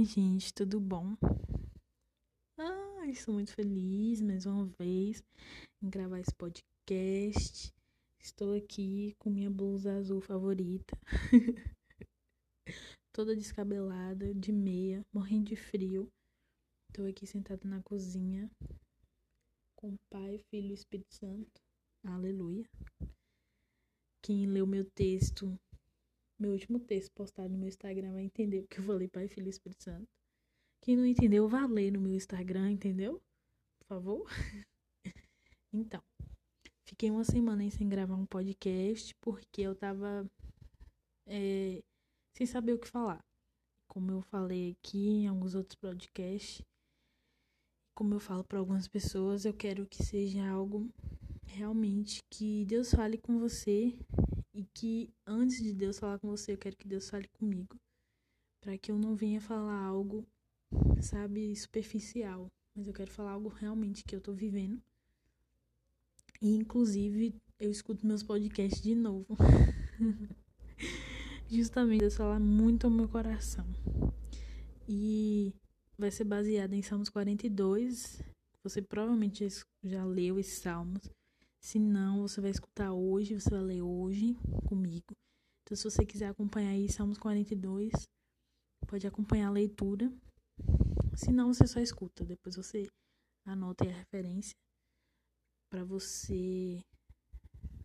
minha gente, tudo bom? Estou muito feliz mais uma vez em gravar esse podcast. Estou aqui com minha blusa azul favorita, toda descabelada, de meia, morrendo de frio. Estou aqui sentada na cozinha com Pai, Filho e Espírito Santo. Aleluia. Quem leu meu texto meu último texto postado no meu Instagram vai entender porque eu falei Pai, Filho e Espírito Santo. Quem não entendeu, vá ler no meu Instagram, entendeu? Por favor. então, fiquei uma semana sem gravar um podcast porque eu tava é, sem saber o que falar. Como eu falei aqui em alguns outros podcasts, como eu falo para algumas pessoas, eu quero que seja algo realmente que Deus fale com você e que antes de Deus falar com você, eu quero que Deus fale comigo, para que eu não venha falar algo, sabe, superficial, mas eu quero falar algo realmente que eu tô vivendo. E inclusive eu escuto meus podcasts de novo. Justamente Deus falar muito ao meu coração. E vai ser baseado em Salmos 42. Você provavelmente já leu esses salmos. Se não, você vai escutar hoje, você vai ler hoje comigo. Então, se você quiser acompanhar aí Salmos 42, pode acompanhar a leitura. Se não, você só escuta. Depois você anota aí a referência para você.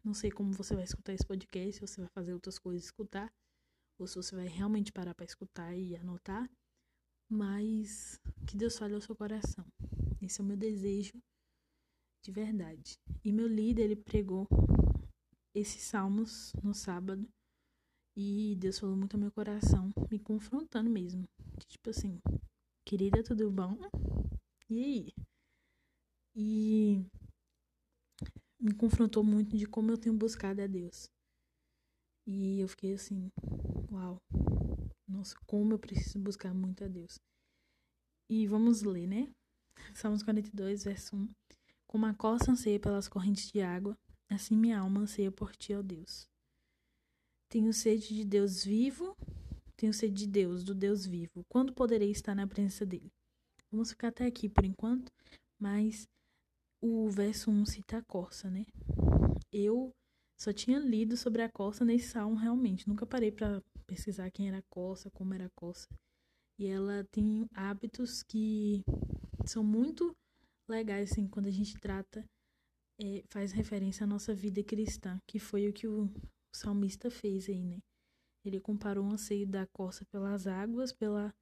Não sei como você vai escutar esse podcast, se você vai fazer outras coisas escutar, ou se você vai realmente parar para escutar e anotar. Mas que Deus fale ao seu coração. Esse é o meu desejo de verdade. E meu líder, ele pregou esses salmos no sábado. E Deus falou muito ao meu coração, me confrontando mesmo. Tipo assim, querida, tudo bom? E aí? E me confrontou muito de como eu tenho buscado a Deus. E eu fiquei assim, uau. Nossa, como eu preciso buscar muito a Deus. E vamos ler, né? Salmos 42, verso 1. Como a costa anseia pelas correntes de água, assim minha alma anseia por ti, ó Deus. Tenho sede de Deus vivo, tenho sede de Deus, do Deus vivo. Quando poderei estar na presença dele? Vamos ficar até aqui por enquanto, mas o verso 1 cita a corça, né? Eu só tinha lido sobre a corça nesse salmo realmente, nunca parei para pesquisar quem era a corça, como era a corça. E ela tem hábitos que são muito legais, assim, quando a gente trata, é, faz referência à nossa vida cristã, que foi o que o salmista fez aí, né? Ele comparou o anseio da corça pelas águas, pela,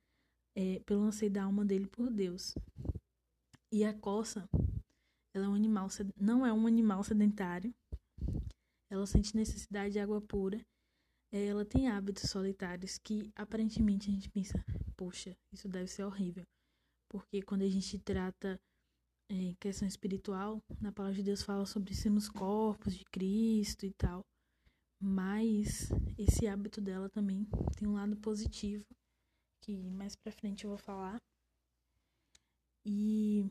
é, pelo anseio da alma dele por Deus. E a corça, ela é um animal, não é um animal sedentário. Ela sente necessidade de água pura. É, ela tem hábitos solitários que aparentemente a gente pensa, poxa, isso deve ser horrível. Porque quando a gente trata é, questão espiritual, na palavra de Deus fala sobre sermos corpos de Cristo e tal. Mas esse hábito dela também tem um lado positivo, que mais pra frente eu vou falar. E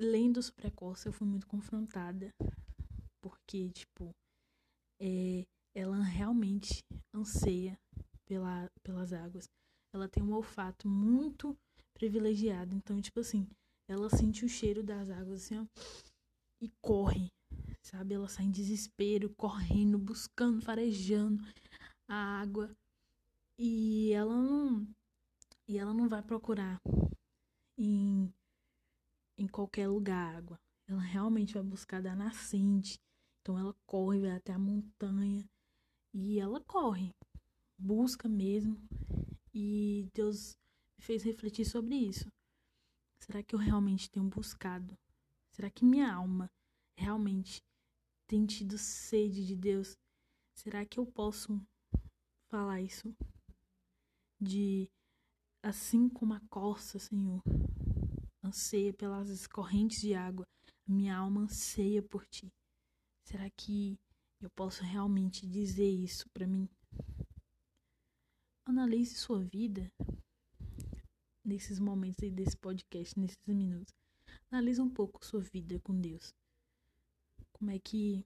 lendo a Corsa, eu fui muito confrontada, porque, tipo, é, ela realmente anseia pela, pelas águas. Ela tem um olfato muito privilegiado. Então, tipo assim, ela sente o cheiro das águas assim, ó, e corre, sabe? Ela sai em desespero, correndo, buscando, farejando a água. E ela não e ela não vai procurar em em qualquer lugar água. Ela realmente vai buscar da nascente. Então ela corre, vai até a montanha e ela corre, busca mesmo. E Deus me fez refletir sobre isso. Será que eu realmente tenho buscado? Será que minha alma realmente tem tido sede de Deus? Será que eu posso falar isso? De assim como a corça, Senhor, anseia pelas correntes de água, minha alma anseia por ti. Será que eu posso realmente dizer isso para mim? Analise sua vida nesses momentos aí desse podcast, nesses minutos. Analisa um pouco sua vida com Deus. Como é que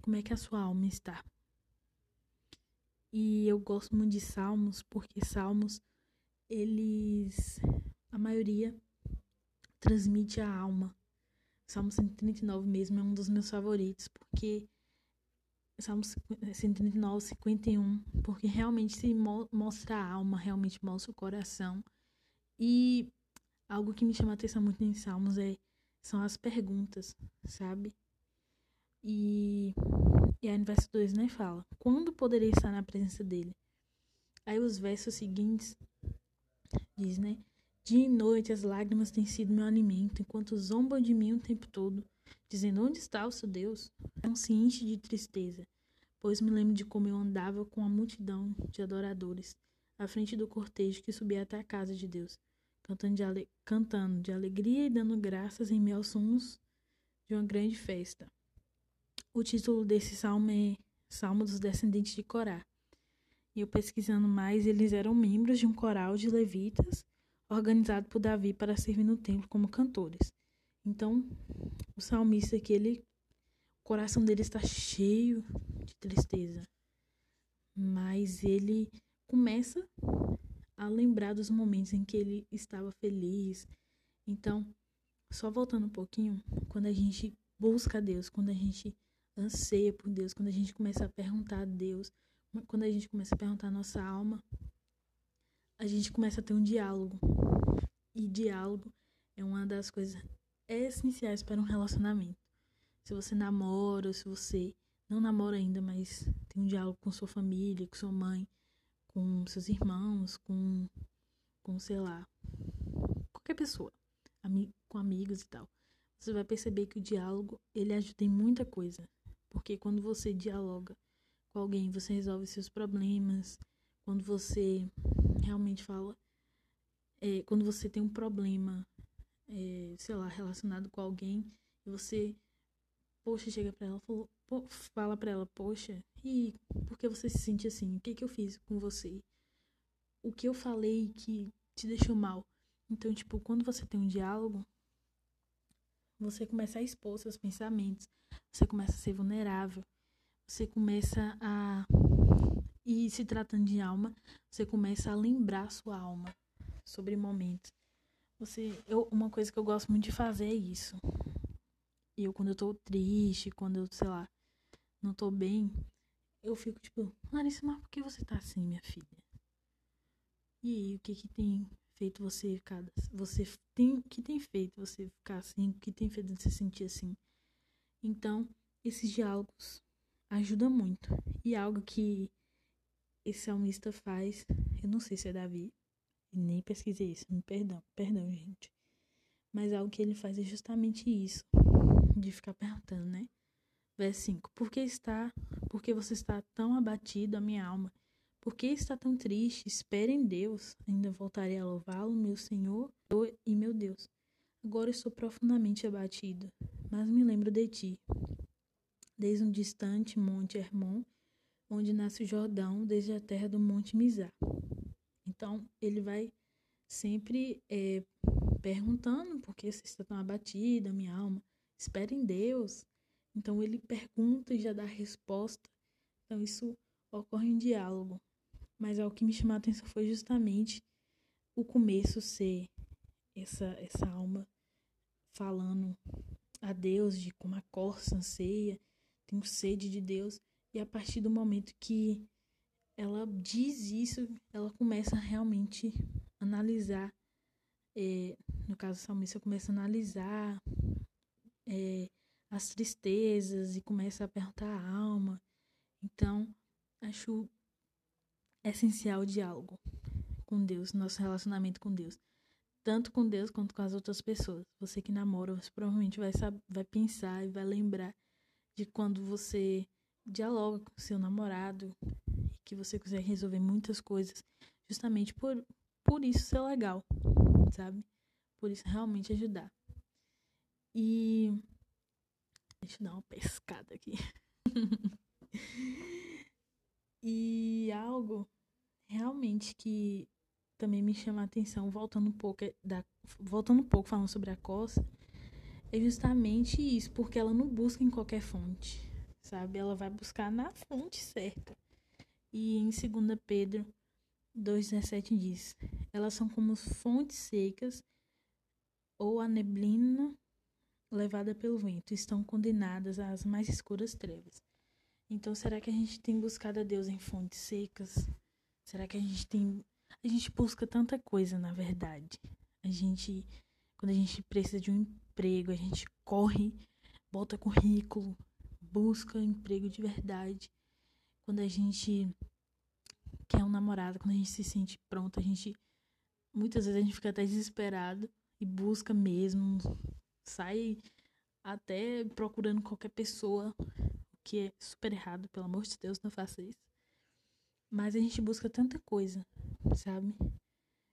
como é que a sua alma está? E eu gosto muito de salmos porque salmos eles, a maioria, transmite a alma. Salmo 139 mesmo é um dos meus favoritos, porque Salmo 139, 51, porque realmente se mo mostra a alma, realmente mostra o coração. E algo que me chama a atenção muito em Salmos é, são as perguntas, sabe? E, e aí no verso 2, né, fala, quando poderei estar na presença dele? Aí os versos seguintes diz, né, dia e noite as lágrimas têm sido meu alimento, enquanto zombam de mim o tempo todo dizendo: Onde está o seu Deus? Não se enche de tristeza, pois me lembro de como eu andava com a multidão de adoradores à frente do cortejo que subia até a casa de Deus, cantando de, ale... cantando de alegria e dando graças em aos sons de uma grande festa. O título desse salmo é Salmo dos Descendentes de Corá. E eu pesquisando mais, eles eram membros de um coral de levitas organizado por Davi para servir no templo como cantores. Então, o salmista aqui, ele, o coração dele está cheio de tristeza, mas ele começa a lembrar dos momentos em que ele estava feliz. Então, só voltando um pouquinho, quando a gente busca Deus, quando a gente anseia por Deus, quando a gente começa a perguntar a Deus, quando a gente começa a perguntar a nossa alma, a gente começa a ter um diálogo. E diálogo é uma das coisas essenciais para um relacionamento. Se você namora, ou se você não namora ainda, mas tem um diálogo com sua família, com sua mãe, com seus irmãos, com, com sei lá, qualquer pessoa, ami com amigos e tal, você vai perceber que o diálogo ele ajuda em muita coisa. Porque quando você dialoga com alguém, você resolve seus problemas. Quando você realmente fala, é, quando você tem um problema é, sei lá, relacionado com alguém, e você, poxa, chega pra ela, falou, fala pra ela, poxa, e por que você se sente assim? O que que eu fiz com você? O que eu falei que te deixou mal? Então, tipo, quando você tem um diálogo, você começa a expor seus pensamentos, você começa a ser vulnerável, você começa a. E se tratando de alma, você começa a lembrar sua alma sobre momentos você, eu, uma coisa que eu gosto muito de fazer é isso. E eu, quando eu tô triste, quando eu, sei lá, não tô bem, eu fico tipo, Larissa, mas por que você tá assim, minha filha? E aí, o que que tem feito você ficar, você tem, que tem feito você ficar assim, o que tem feito você se sentir assim? Então, esses diálogos ajudam muito. E algo que esse salmista faz, eu não sei se é Davi, nem pesquisei isso, me perdão, perdão, gente. Mas algo que ele faz é justamente isso, de ficar perguntando, né? Verso 5. Por que está, por que você está tão abatido, a minha alma? Por que está tão triste? Espere em Deus. Ainda voltarei a louvá-lo, meu Senhor e meu Deus. Agora estou profundamente abatido, mas me lembro de ti. Desde um distante monte Hermon, onde nasce o Jordão, desde a terra do monte Mizar. Então, ele vai sempre é, perguntando por que você está tão abatida, minha alma. Espera em Deus. Então, ele pergunta e já dá a resposta. Então, isso ocorre em diálogo. Mas o que me chamou a atenção foi justamente o começo ser essa, essa alma falando a Deus de como a corça anseia, tem sede de Deus. E a partir do momento que ela diz isso, ela começa a realmente analisar, é, no caso do salmista, começa a analisar é, as tristezas e começa a perguntar a alma. Então, acho essencial o diálogo com Deus, nosso relacionamento com Deus. Tanto com Deus quanto com as outras pessoas. Você que namora, você provavelmente vai, saber, vai pensar e vai lembrar de quando você dialoga com seu namorado, que você consegue resolver muitas coisas justamente por, por isso ser legal, sabe? Por isso realmente ajudar. E. Deixa eu dar uma pescada aqui. e algo realmente que também me chama a atenção, voltando um pouco é da, voltando um pouco falando sobre a coça, é justamente isso, porque ela não busca em qualquer fonte, sabe? Ela vai buscar na fonte certa. E em 2 Pedro 2,17 diz: Elas são como fontes secas ou a neblina levada pelo vento, estão condenadas às mais escuras trevas. Então, será que a gente tem buscado a Deus em fontes secas? Será que a gente tem. A gente busca tanta coisa, na verdade. A gente. Quando a gente precisa de um emprego, a gente corre, bota currículo, busca emprego de verdade. Quando a gente quer um namorado, quando a gente se sente pronto, a gente. Muitas vezes a gente fica até desesperado e busca mesmo, sai até procurando qualquer pessoa, o que é super errado, pelo amor de Deus, não faça isso. Mas a gente busca tanta coisa, sabe?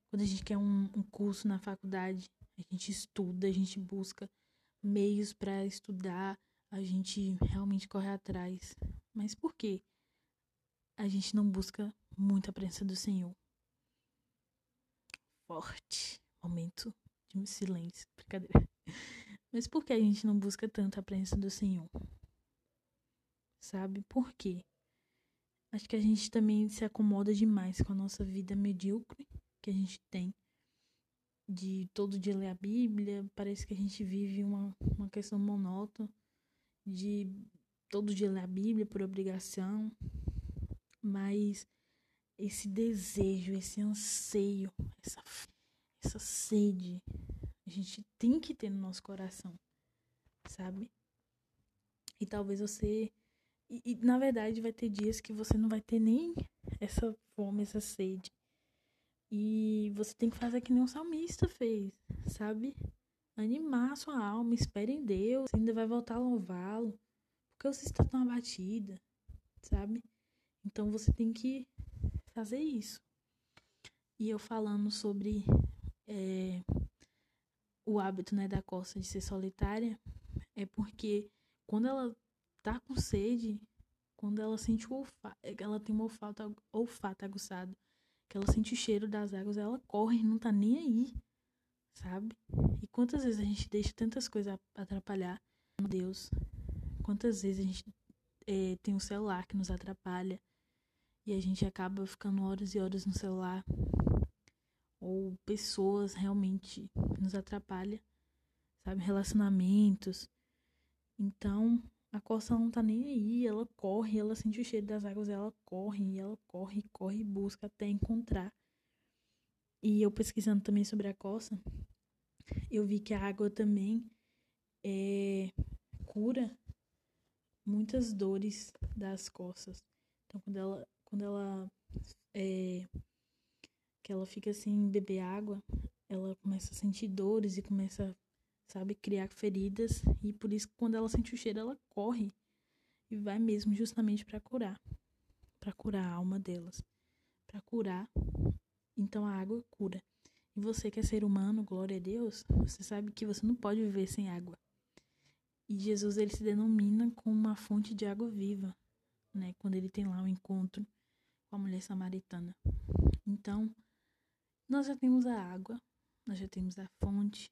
Quando a gente quer um, um curso na faculdade, a gente estuda, a gente busca meios para estudar, a gente realmente corre atrás. Mas por quê? A gente não busca muito a presença do Senhor. Forte. Momento de silêncio. Brincadeira. Mas por que a gente não busca tanto a presença do Senhor? Sabe? Por quê? Acho que a gente também se acomoda demais com a nossa vida medíocre que a gente tem. De todo dia ler a Bíblia. Parece que a gente vive uma, uma questão monótona. De todo dia ler a Bíblia por obrigação. Mas esse desejo, esse anseio, essa, essa sede gente tem que ter no nosso coração, sabe? E talvez você. E, e, na verdade vai ter dias que você não vai ter nem essa fome, essa sede. E você tem que fazer que nem o salmista fez, sabe? Animar a sua alma, espere em Deus, ainda vai voltar a louvá-lo. Porque você está tão abatida, sabe? Então você tem que fazer isso. E eu falando sobre é, o hábito né, da costa de ser solitária é porque quando ela tá com sede, quando ela sente o olfato, ela tem um olfato, olfato aguçado, que ela sente o cheiro das águas, ela corre, não tá nem aí, sabe? E quantas vezes a gente deixa tantas coisas atrapalhar Deus? Quantas vezes a gente é, tem um celular que nos atrapalha e a gente acaba ficando horas e horas no celular ou pessoas realmente nos atrapalha, sabe? Relacionamentos. Então, a coça não tá nem aí, ela corre, ela sente o cheiro das águas, ela corre, ela corre, corre e busca até encontrar. E eu pesquisando também sobre a coça, eu vi que a água também é, cura muitas dores das costas. Então, quando ela, quando ela é, que ela fica assim, beber água, ela começa a sentir dores e começa, sabe, criar feridas. E por isso, quando ela sente o cheiro, ela corre e vai mesmo justamente para curar para curar a alma delas, para curar. Então a água cura. E você que é ser humano, glória a Deus, você sabe que você não pode viver sem água. E Jesus ele se denomina como uma fonte de água viva, né? Quando ele tem lá o um encontro com a mulher samaritana. Então, nós já temos a água, nós já temos a fonte,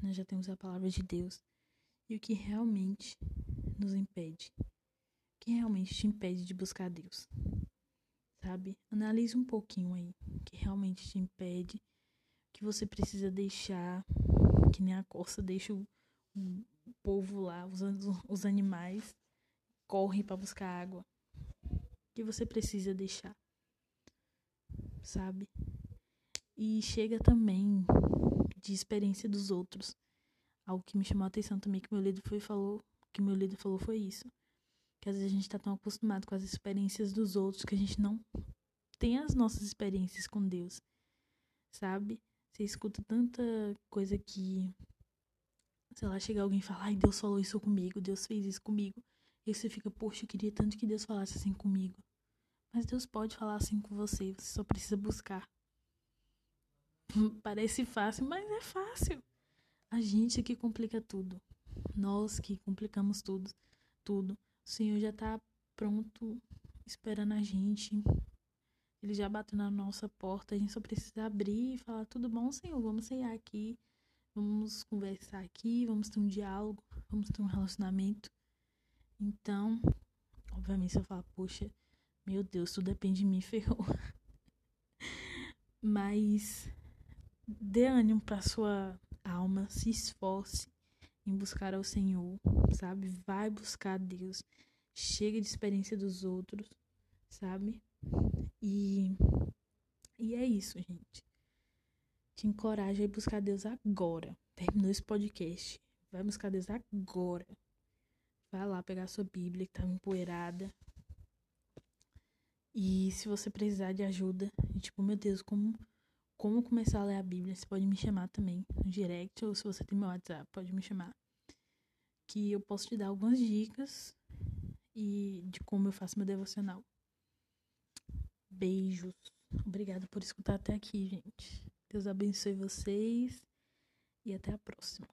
nós já temos a palavra de Deus. E o que realmente nos impede? O que realmente te impede de buscar Deus? Sabe? Analise um pouquinho aí. O que realmente te impede? O que você precisa deixar? Que nem a corça deixa o, o povo lá, os, os animais, corre para buscar água. O que você precisa deixar? Sabe? E chega também de experiência dos outros. Algo que me chamou a atenção também que meu líder foi falou, que meu líder falou foi isso. Que às vezes a gente tá tão acostumado com as experiências dos outros que a gente não tem as nossas experiências com Deus. Sabe? Você escuta tanta coisa que sei lá, chega alguém e fala, ai, Deus falou isso comigo, Deus fez isso comigo. E você fica, poxa, eu queria tanto que Deus falasse assim comigo. Mas Deus pode falar assim com você, você só precisa buscar. Parece fácil, mas é fácil. A gente que complica tudo. Nós que complicamos tudo, tudo. O Senhor já está pronto, esperando a gente. Ele já bateu na nossa porta, a gente só precisa abrir e falar: tudo bom, Senhor, vamos sair aqui, vamos conversar aqui, vamos ter um diálogo, vamos ter um relacionamento. Então, obviamente, você fala: poxa, meu Deus, tudo depende de mim, ferrou. Mas dê ânimo para sua alma, se esforce em buscar ao Senhor, sabe? Vai buscar Deus. Chega de experiência dos outros, sabe? E e é isso, gente. Te encoraja a buscar Deus agora. Terminou esse podcast. Vai buscar Deus agora. Vai lá pegar sua Bíblia que tá empoeirada. E se você precisar de ajuda, tipo, meu Deus, como como começar a ler a Bíblia, você pode me chamar também no direct, ou se você tem meu WhatsApp, pode me chamar. Que eu posso te dar algumas dicas e de como eu faço meu devocional. Beijos. Obrigada por escutar até aqui, gente. Deus abençoe vocês e até a próxima.